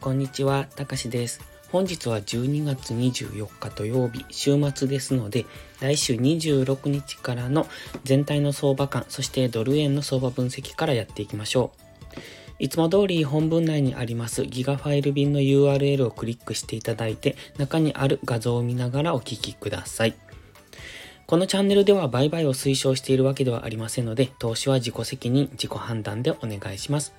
こんにちは、たかしです。本日は12月24日土曜日、週末ですので、来週26日からの全体の相場感、そしてドル円の相場分析からやっていきましょう。いつも通り本文内にありますギガファイル便の URL をクリックしていただいて、中にある画像を見ながらお聞きください。このチャンネルでは売買を推奨しているわけではありませんので、投資は自己責任、自己判断でお願いします。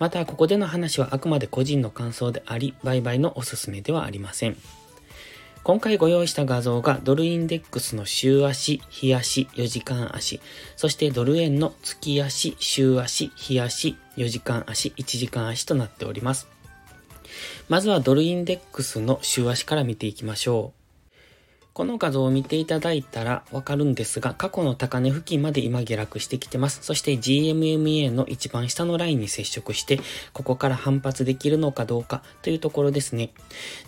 また、ここでの話はあくまで個人の感想であり、売買のおすすめではありません。今回ご用意した画像がドルインデックスの週足、日足、4時間足、そしてドル円の月足、週足、日足、4時間足、1時間足となっております。まずはドルインデックスの週足から見ていきましょう。この画像を見ていただいたらわかるんですが、過去の高値付近まで今下落してきてます。そして GMMA の一番下のラインに接触して、ここから反発できるのかどうかというところですね。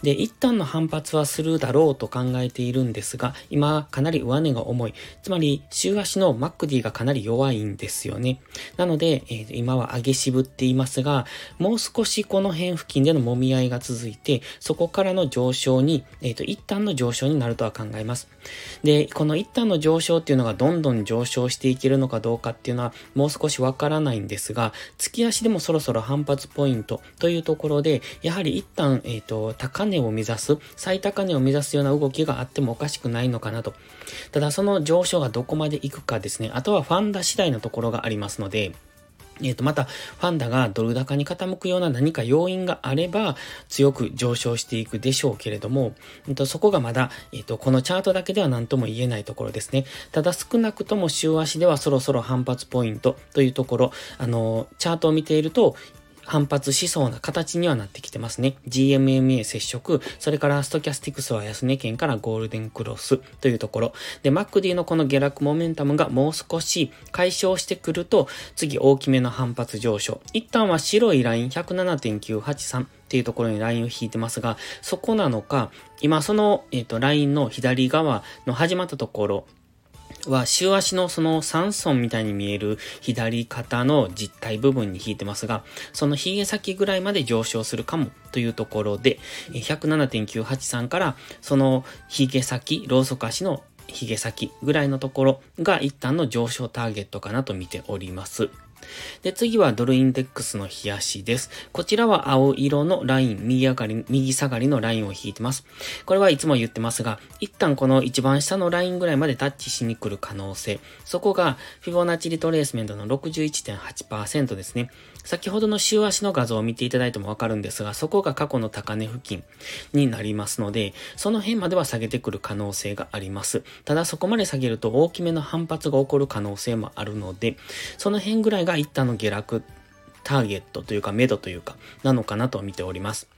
で、一旦の反発はするだろうと考えているんですが、今かなり上値が重い。つまり、週足の MacD がかなり弱いんですよね。なので、えー、今は上げ渋っていますが、もう少しこの辺付近での揉み合いが続いて、そこからの上昇に、えっ、ー、と、一旦の上昇になるとは考えます。で、この一旦の上昇っていうのがどんどん上昇していけるのかどうかっていうのはもう少しわからないんですが、月足でもそろそろ反発ポイントというところで、やはり一旦、えっ、ー、と、高値を目指す、最高値を目指すような動きがあってもおかしくないのかなと。ただその上昇がどこまで行くかですね、あとはファンダ次第のところがありますので、えっ、と、また、ファンダがドル高に傾くような何か要因があれば、強く上昇していくでしょうけれども、えー、と、そこがまだ、えっ、と、このチャートだけでは何とも言えないところですね。ただ、少なくとも週足ではそろそろ反発ポイントというところ、あの、チャートを見ていると、反発しそうな形にはなってきてますね。GMMA 接触、それからストキャスティクスは安値圏からゴールデンクロスというところ。で、MacD のこの下落モメンタムがもう少し解消してくると、次大きめの反発上昇。一旦は白いライン107.983っていうところにラインを引いてますが、そこなのか、今その、えっ、ー、と、ラインの左側の始まったところ、は、週足のその3層みたいに見える左肩の実体部分に引いてますが、その髭先ぐらいまで上昇するかもというところで、107.983からその髭先、ローソク足の髭先ぐらいのところが一旦の上昇ターゲットかなと見ております。で、次はドルインデックスの冷やしです。こちらは青色のライン、右上がり、右下がりのラインを引いてます。これはいつも言ってますが、一旦この一番下のラインぐらいまでタッチしに来る可能性。そこが、フィボナッチリトレースメントの61.8%ですね。先ほどの週足の画像を見ていただいてもわかるんですが、そこが過去の高値付近になりますので、その辺までは下げてくる可能性があります。ただそこまで下げると大きめの反発が起こる可能性もあるので、その辺ぐらいが一旦の下落ターゲットというか、目処というか、なのかなと見ております。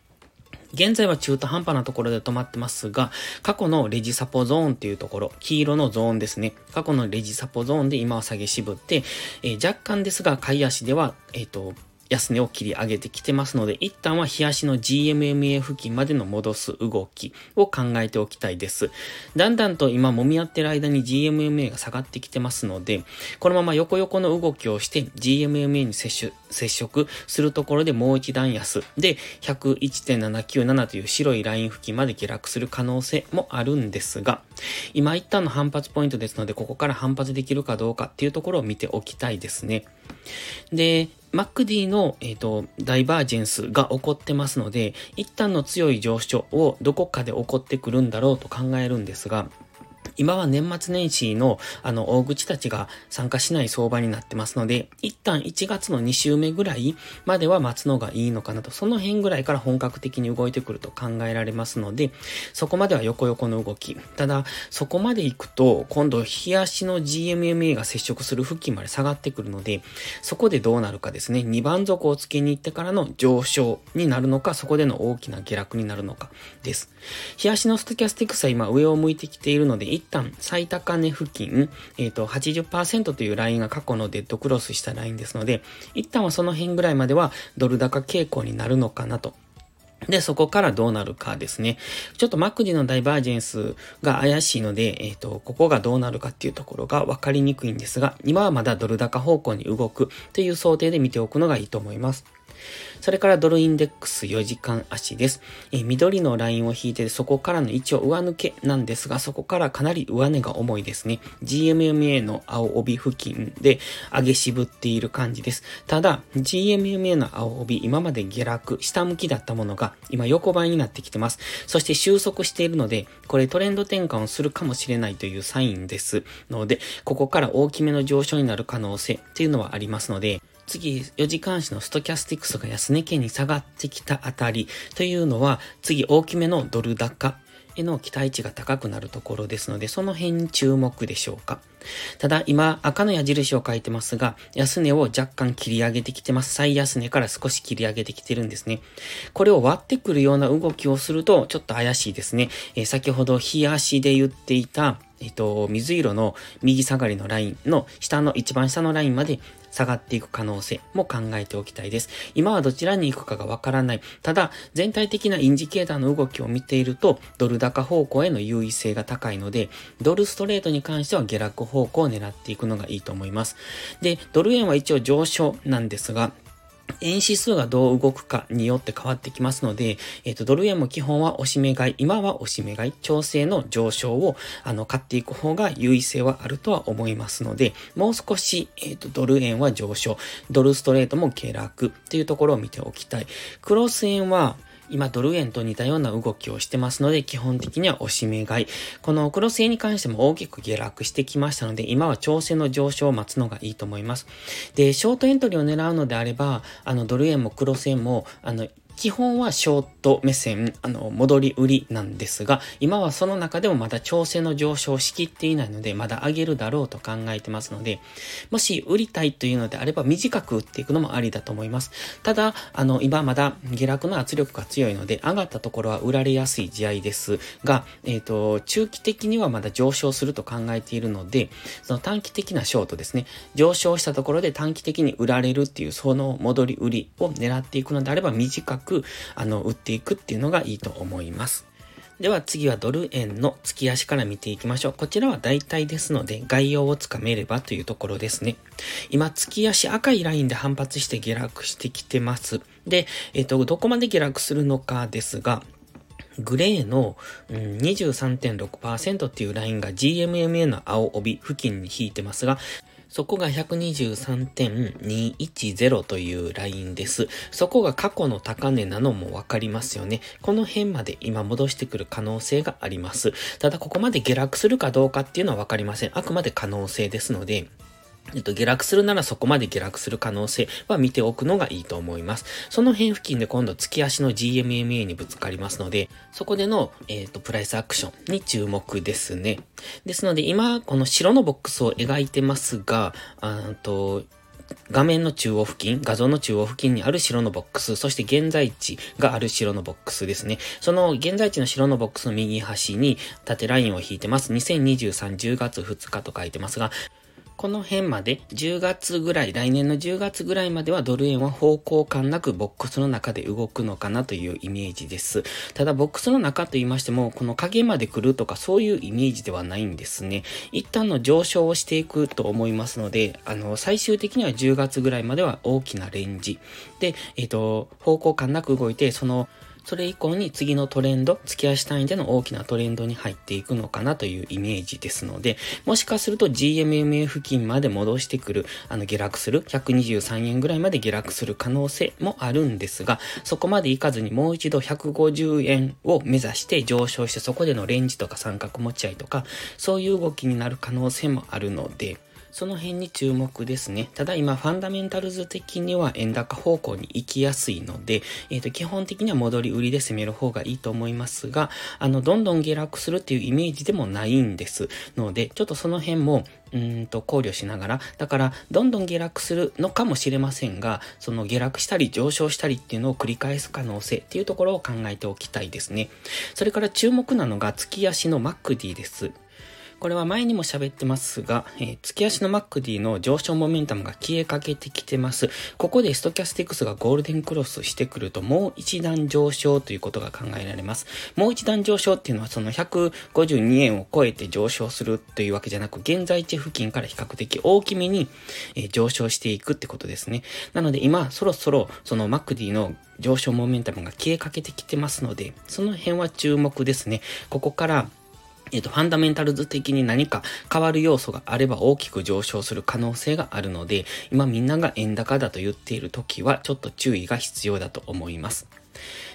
現在は中途半端なところで止まってますが、過去のレジサポゾーンっていうところ、黄色のゾーンですね。過去のレジサポゾーンで今は下げ渋って、えー、若干ですが、買い足では、えっ、ー、と、安値を切り上げてきてますので、一旦は日足の GMMA 付近までの戻す動きを考えておきたいです。だんだんと今揉み合ってる間に GMMA が下がってきてますので、このまま横横の動きをして GMMA に接触接触するところでもう一段安で101.797という白いライン付近まで下落する可能性もあるんですが、今一旦の反発ポイントですので、ここから反発できるかどうかっていうところを見ておきたいですね。で、MacD の、えーと、ダイバージェンスが起こってますので、一旦の強い上昇をどこかで起こってくるんだろうと考えるんですが、今は年末年始のあの大口たちが参加しない相場になってますので、一旦1月の2週目ぐらいまでは待つのがいいのかなと、その辺ぐらいから本格的に動いてくると考えられますので、そこまでは横横の動き。ただ、そこまで行くと、今度、日足の GMMA が接触する付近まで下がってくるので、そこでどうなるかですね。2番底をつけに行ってからの上昇になるのか、そこでの大きな下落になるのかです。日足のストキャスティックスは今上を向いてきているので、一旦最高値付近、えっ、ー、と、80%というラインが過去のデッドクロスしたラインですので、一旦はその辺ぐらいまではドル高傾向になるのかなとで、そこからどうなるかですね。ちょっとマクディのダイバージェンスが怪しいので、えっ、ー、と、ここがどうなるかっていうところが分かりにくいんですが、今はまだドル高方向に動くという想定で見ておくのがいいと思います。それからドルインデックス4時間足です。え、緑のラインを引いてそこからの一応上抜けなんですが、そこからかなり上値が重いですね。GMMA の青帯付近で上げ渋っている感じです。ただ、GMMA の青帯、今まで下落、下向きだったものが今横ばいになってきてます。そして収束しているので、これトレンド転換をするかもしれないというサインですので、ここから大きめの上昇になる可能性っていうのはありますので、次、4時間足のストキャスティックスが安値圏に下がってきたあたりというのは、次大きめのドル高への期待値が高くなるところですので、その辺に注目でしょうか。ただ、今、赤の矢印を書いてますが、安値を若干切り上げてきてます。最安値から少し切り上げてきてるんですね。これを割ってくるような動きをすると、ちょっと怪しいですね。えー、先ほど、日足で言っていた、えっと、水色の右下がりのラインの下の一番下のラインまで下がっていく可能性も考えておきたいです。今はどちらに行くかがわからない。ただ、全体的なインジケーターの動きを見ていると、ドル高方向への優位性が高いので、ドルストレートに関しては下落方向を狙っていくのがいいと思います。で、ドル円は一応上昇なんですが、円指数がどう動くかによって変わってきますので、えっ、ー、と、ドル円も基本は押し目買い、今は押し目買い、調整の上昇を、あの、買っていく方が優位性はあるとは思いますので、もう少し、えっ、ー、と、ドル円は上昇、ドルストレートも下落というところを見ておきたい。クロス円は、今ドル円と似たような動きをしてますので、基本的には押し目買い。このクロス円に関しても大きく下落してきましたので、今は調整の上昇を待つのがいいと思います。で、ショートエントリーを狙うのであれば、あの、ドル円もクロス円も、あの、基本はショート目線、あの、戻り売りなんですが、今はその中でもまだ調整の上昇しきっていないので、まだ上げるだろうと考えてますので、もし売りたいというのであれば短く売っていくのもありだと思います。ただ、あの、今まだ下落の圧力が強いので、上がったところは売られやすい試合ですが、えっ、ー、と、中期的にはまだ上昇すると考えているので、その短期的なショートですね、上昇したところで短期的に売られるっていう、その戻り売りを狙っていくのであれば短くく、あの、売っていくっていうのがいいと思います。では次はドル円の月足から見ていきましょう。こちらは大体ですので概要をつかめればというところですね。今月足赤いラインで反発して下落してきてます。で、えっ、と、どこまで下落するのかですが、グレーの、うん、23.6%っていうラインが GMMA の青帯付近に引いてますが、そこが123.210というラインです。そこが過去の高値なのもわかりますよね。この辺まで今戻してくる可能性があります。ただここまで下落するかどうかっていうのはわかりません。あくまで可能性ですので、えっと、下落するならそこまで下落する可能性は見ておくのがいいと思います。その辺付近で今度月足の GMMA にぶつかりますので、そこでの、えっ、と、プライスアクションに注目ですね。ですので今、この白のボックスを描いてますが、あと、画面の中央付近、画像の中央付近にある白のボックス、そして現在地がある白のボックスですね。その現在地の白のボックスの右端に縦ラインを引いてます。2023 10月2日と書いてますが、この辺まで10月ぐらい、来年の10月ぐらいまではドル円は方向感なくボックスの中で動くのかなというイメージです。ただボックスの中と言いましても、この影まで来るとかそういうイメージではないんですね。一旦の上昇をしていくと思いますので、あの、最終的には10月ぐらいまでは大きなレンジ。で、えっ、ー、と、方向感なく動いて、その、それ以降に次のトレンド、月足単位での大きなトレンドに入っていくのかなというイメージですので、もしかすると GMMA 付近まで戻してくる、あの下落する、123円ぐらいまで下落する可能性もあるんですが、そこまでいかずにもう一度150円を目指して上昇してそこでのレンジとか三角持ち合いとか、そういう動きになる可能性もあるので、その辺に注目ですね。ただ今、ファンダメンタルズ的には円高方向に行きやすいので、えっ、ー、と、基本的には戻り売りで攻める方がいいと思いますが、あの、どんどん下落するっていうイメージでもないんです。ので、ちょっとその辺も、うんと考慮しながら、だから、どんどん下落するのかもしれませんが、その下落したり上昇したりっていうのを繰り返す可能性っていうところを考えておきたいですね。それから注目なのが月足のマックディです。これは前にも喋ってますが、えー、月足の MacD の上昇モメンタムが消えかけてきてます。ここでストキャスティクスがゴールデンクロスしてくるともう一段上昇ということが考えられます。もう一段上昇っていうのはその152円を超えて上昇するというわけじゃなく、現在地付近から比較的大きめに、えー、上昇していくってことですね。なので今そろそろその MacD の上昇モメンタムが消えかけてきてますので、その辺は注目ですね。ここからえっ、と、ファンダメンタルズ的に何か変わる要素があれば大きく上昇する可能性があるので、今みんなが円高だと言っている時はちょっと注意が必要だと思います。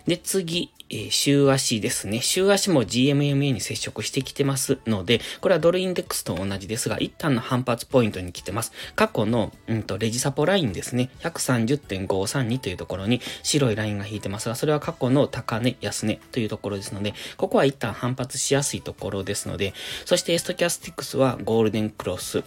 で、次、えー、週足ですね。週足も GMMA に接触してきてますので、これはドルインデックスと同じですが、一旦の反発ポイントに来てます。過去の、うんと、レジサポラインですね。130.532というところに白いラインが引いてますが、それは過去の高値、安値というところですので、ここは一旦反発しやすいところですので、そしてストキャスティックスはゴールデンクロス、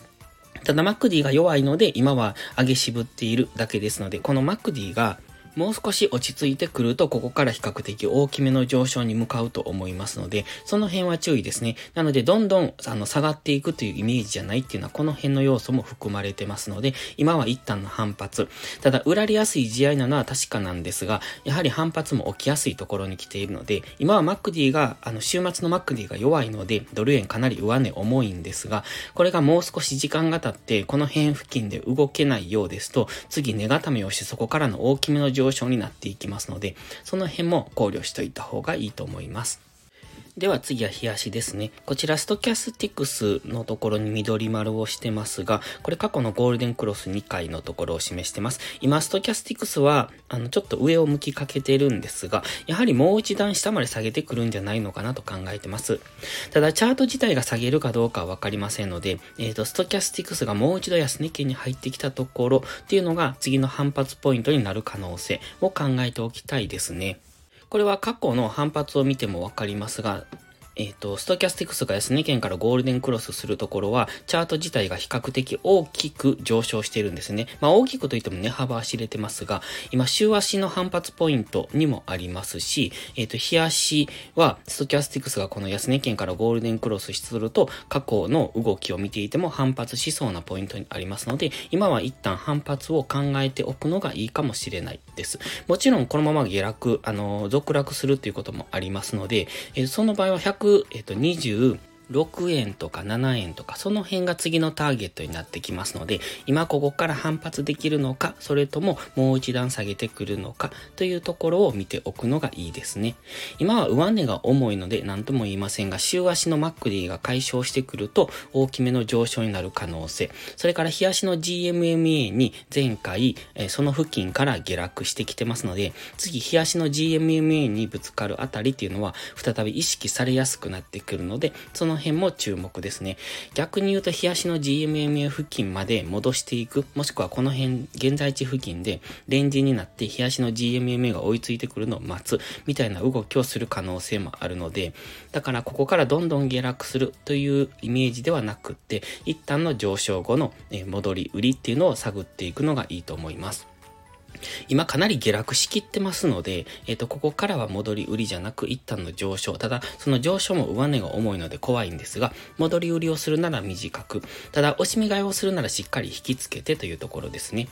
ただ、マクディが弱いので、今は上げ渋っているだけですので、このマクディがもう少し落ち着いてくると、ここから比較的大きめの上昇に向かうと思いますので、その辺は注意ですね。なので、どんどん、あの、下がっていくというイメージじゃないっていうのは、この辺の要素も含まれてますので、今は一旦の反発。ただ、売られやすい地合いなのは確かなんですが、やはり反発も起きやすいところに来ているので、今はマックディが、あの、週末のマックディが弱いので、ドル円かなり上値重いんですが、これがもう少し時間が経って、この辺付近で動けないようですと、次、値固めをしてそこからの大きめの上上昇になっていきますので、その辺も考慮しておいた方がいいと思います。では次は冷やしですね。こちらストキャスティクスのところに緑丸をしてますが、これ過去のゴールデンクロス2回のところを示してます。今ストキャスティクスは、あの、ちょっと上を向きかけてるんですが、やはりもう一段下まで下げてくるんじゃないのかなと考えてます。ただ、チャート自体が下げるかどうかはわかりませんので、えっ、ー、と、ストキャスティクスがもう一度安値圏に入ってきたところっていうのが次の反発ポイントになる可能性を考えておきたいですね。これは過去の反発を見ても分かりますが、えっ、ー、と、ストキャスティクスが安値圏からゴールデンクロスするところは、チャート自体が比較的大きく上昇しているんですね。まあ大きくといっても値幅は知れてますが、今、週足の反発ポイントにもありますし、えっ、ー、と、日足は、ストキャスティクスがこの安値圏からゴールデンクロスすると、過去の動きを見ていても反発しそうなポイントにありますので、今は一旦反発を考えておくのがいいかもしれないです。もちろん、このまま下落、あの、続落するっていうこともありますので、えー、その場合は100えっ、と、20、6円とか7円とか、その辺が次のターゲットになってきますので、今ここから反発できるのか、それとももう一段下げてくるのか、というところを見ておくのがいいですね。今は上値が重いので何とも言いませんが、週足のマックディが解消してくると、大きめの上昇になる可能性。それから日足の GMMA に前回、えその付近から下落してきてますので、次日足の GMMA にぶつかるあたりっていうのは、再び意識されやすくなってくるので、そのの辺も注目ですね。逆に言うと、日足の GMMA 付近まで戻していく、もしくはこの辺、現在地付近でレンジになって日足の GMMA が追いついてくるのを待つ、みたいな動きをする可能性もあるので、だからここからどんどん下落するというイメージではなくって、一旦の上昇後の戻り売りっていうのを探っていくのがいいと思います。今かなり下落しきってますので、えっ、ー、と、ここからは戻り売りじゃなく一旦の上昇。ただ、その上昇も上値が重いので怖いんですが、戻り売りをするなら短く、ただ、押し目買いをするならしっかり引きつけてというところですね。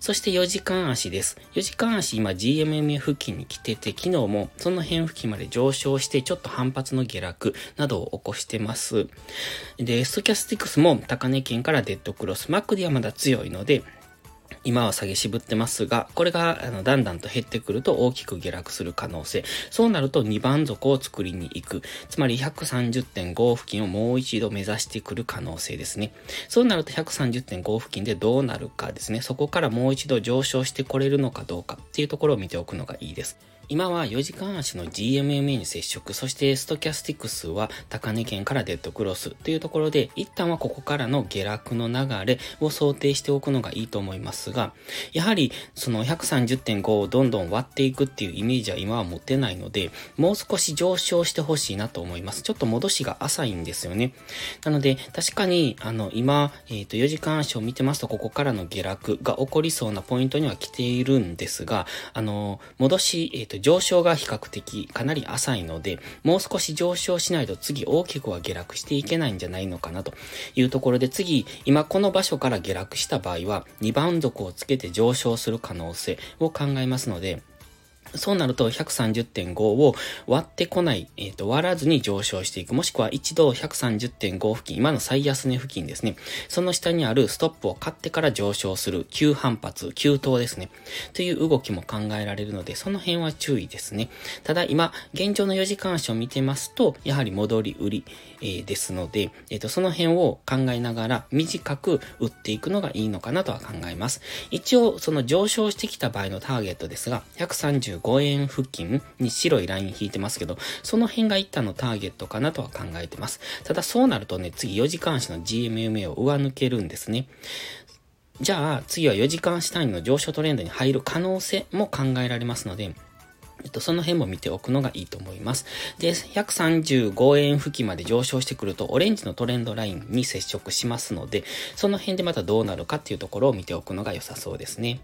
そして4時間足です。4時間足今 GMM 付近に来てて、昨日もその辺付近まで上昇してちょっと反発の下落などを起こしてます。で、ストキャスティクスも高値圏からデッドクロス。マックではまだ強いので、今は下げ渋ってますが、これが、あの、だんだんと減ってくると大きく下落する可能性。そうなると2番底を作りに行く。つまり130.5付近をもう一度目指してくる可能性ですね。そうなると130.5付近でどうなるかですね。そこからもう一度上昇してこれるのかどうかっていうところを見ておくのがいいです。今は4時間足の GMMA に接触、そしてストキャスティクスは高値圏からデッドクロスというところで、一旦はここからの下落の流れを想定しておくのがいいと思いますが、やはりその130.5をどんどん割っていくっていうイメージは今は持てないので、もう少し上昇してほしいなと思います。ちょっと戻しが浅いんですよね。なので、確かに、あの、今、えっ、ー、と、4時間足を見てますと、ここからの下落が起こりそうなポイントには来ているんですが、あの、戻し、えっ、ー、と、上昇が比較的かなり浅いので、もう少し上昇しないと次大きくは下落していけないんじゃないのかなというところで次、今この場所から下落した場合は、2番底をつけて上昇する可能性を考えますので、そうなると130.5を割ってこない、えっ、ー、と、割らずに上昇していく。もしくは一度130.5付近、今の最安値付近ですね。その下にあるストップを買ってから上昇する急反発、急騰ですね。という動きも考えられるので、その辺は注意ですね。ただ今、現状の4時間足を見てますと、やはり戻り売り、えー、ですので、えっ、ー、と、その辺を考えながら短く売っていくのがいいのかなとは考えます。一応、その上昇してきた場合のターゲットですが、135 5円付近に白いライン引いてますけど、その辺が一旦のターゲットかなとは考えてます。ただそうなるとね、次4時間足の GMMA を上抜けるんですね。じゃあ、次は4時間足単位の上昇トレンドに入る可能性も考えられますので、えっと、その辺も見ておくのがいいと思います。で、135円付近まで上昇してくると、オレンジのトレンドラインに接触しますので、その辺でまたどうなるかっていうところを見ておくのが良さそうですね。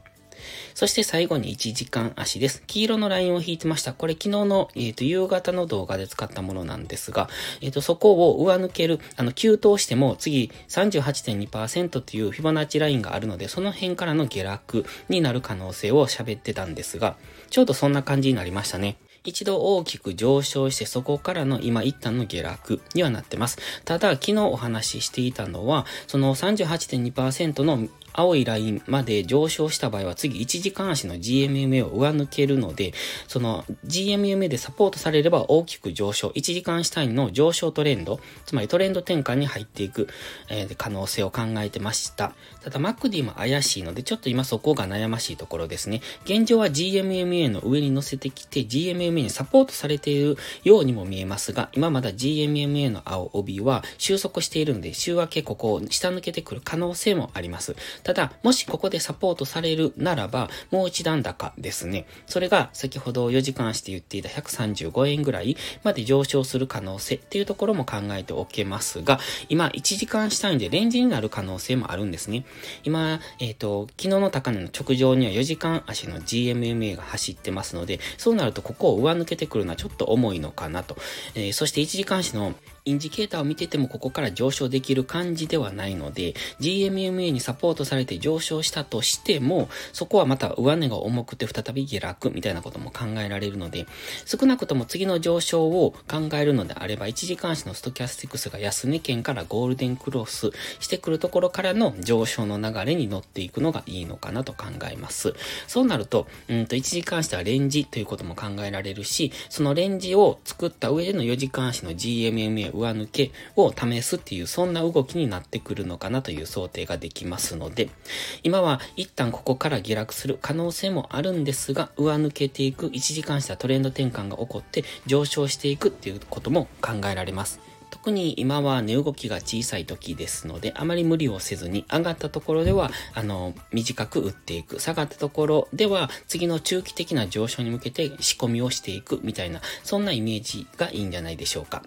そして最後に1時間足です。黄色のラインを引いてました。これ昨日の、え、ー、と、夕方の動画で使ったものなんですが、えっ、ー、と、そこを上抜ける、あの、急騰しても次38.2%というフィボナッチラインがあるので、その辺からの下落になる可能性を喋ってたんですが、ちょうどそんな感じになりましたね。一度大きく上昇してそこからの今一旦の下落にはなってます。ただ、昨日お話ししていたのは、その38.2%の青いラインまで上昇した場合は次1時間足の GMMA を上抜けるので、その GMMA でサポートされれば大きく上昇、1時間足単位の上昇トレンド、つまりトレンド転換に入っていく、えー、可能性を考えてました。ただ MacD も怪しいので、ちょっと今そこが悩ましいところですね。現状は GMMA の上に乗せてきて GMMA にサポートされているようにも見えますが、今まだ GMMA の青帯は収束しているので、週明けここを下抜けてくる可能性もあります。ただ、もしここでサポートされるならば、もう一段高ですね。それが先ほど4時間して言っていた135円ぐらいまで上昇する可能性っていうところも考えておけますが、今1時間下にでレンジになる可能性もあるんですね。今、えっ、ー、と、昨日の高値の直上には4時間足の GMMA が走ってますので、そうなるとここを上抜けてくるのはちょっと重いのかなと。えー、そして1時間足のインジケーターを見ててもここから上昇できる感じではないので、GMMA にサポートされて上昇したとしても、そこはまた上値が重くて再び下落みたいなことも考えられるので、少なくとも次の上昇を考えるのであれば、1時間足のストキャスティクスが安値圏からゴールデンクロスしてくるところからの上昇の流れに乗っていくのがいいのかなと考えます。そうなると、うんと1時間足はレンジということも考えられるし、そのレンジを作った上での4時間足の GMMA 上抜けを試すっていう、そんな動きになってくるのかなという想定ができますので、今は一旦ここから下落する可能性もあるんですが、上抜けていく1時間したトレンド転換が起こって上昇していくっていうことも考えられます。特に今は値動きが小さい時ですので、あまり無理をせずに、上がったところでは、あの、短く打っていく。下がったところでは、次の中期的な上昇に向けて仕込みをしていくみたいな、そんなイメージがいいんじゃないでしょうか。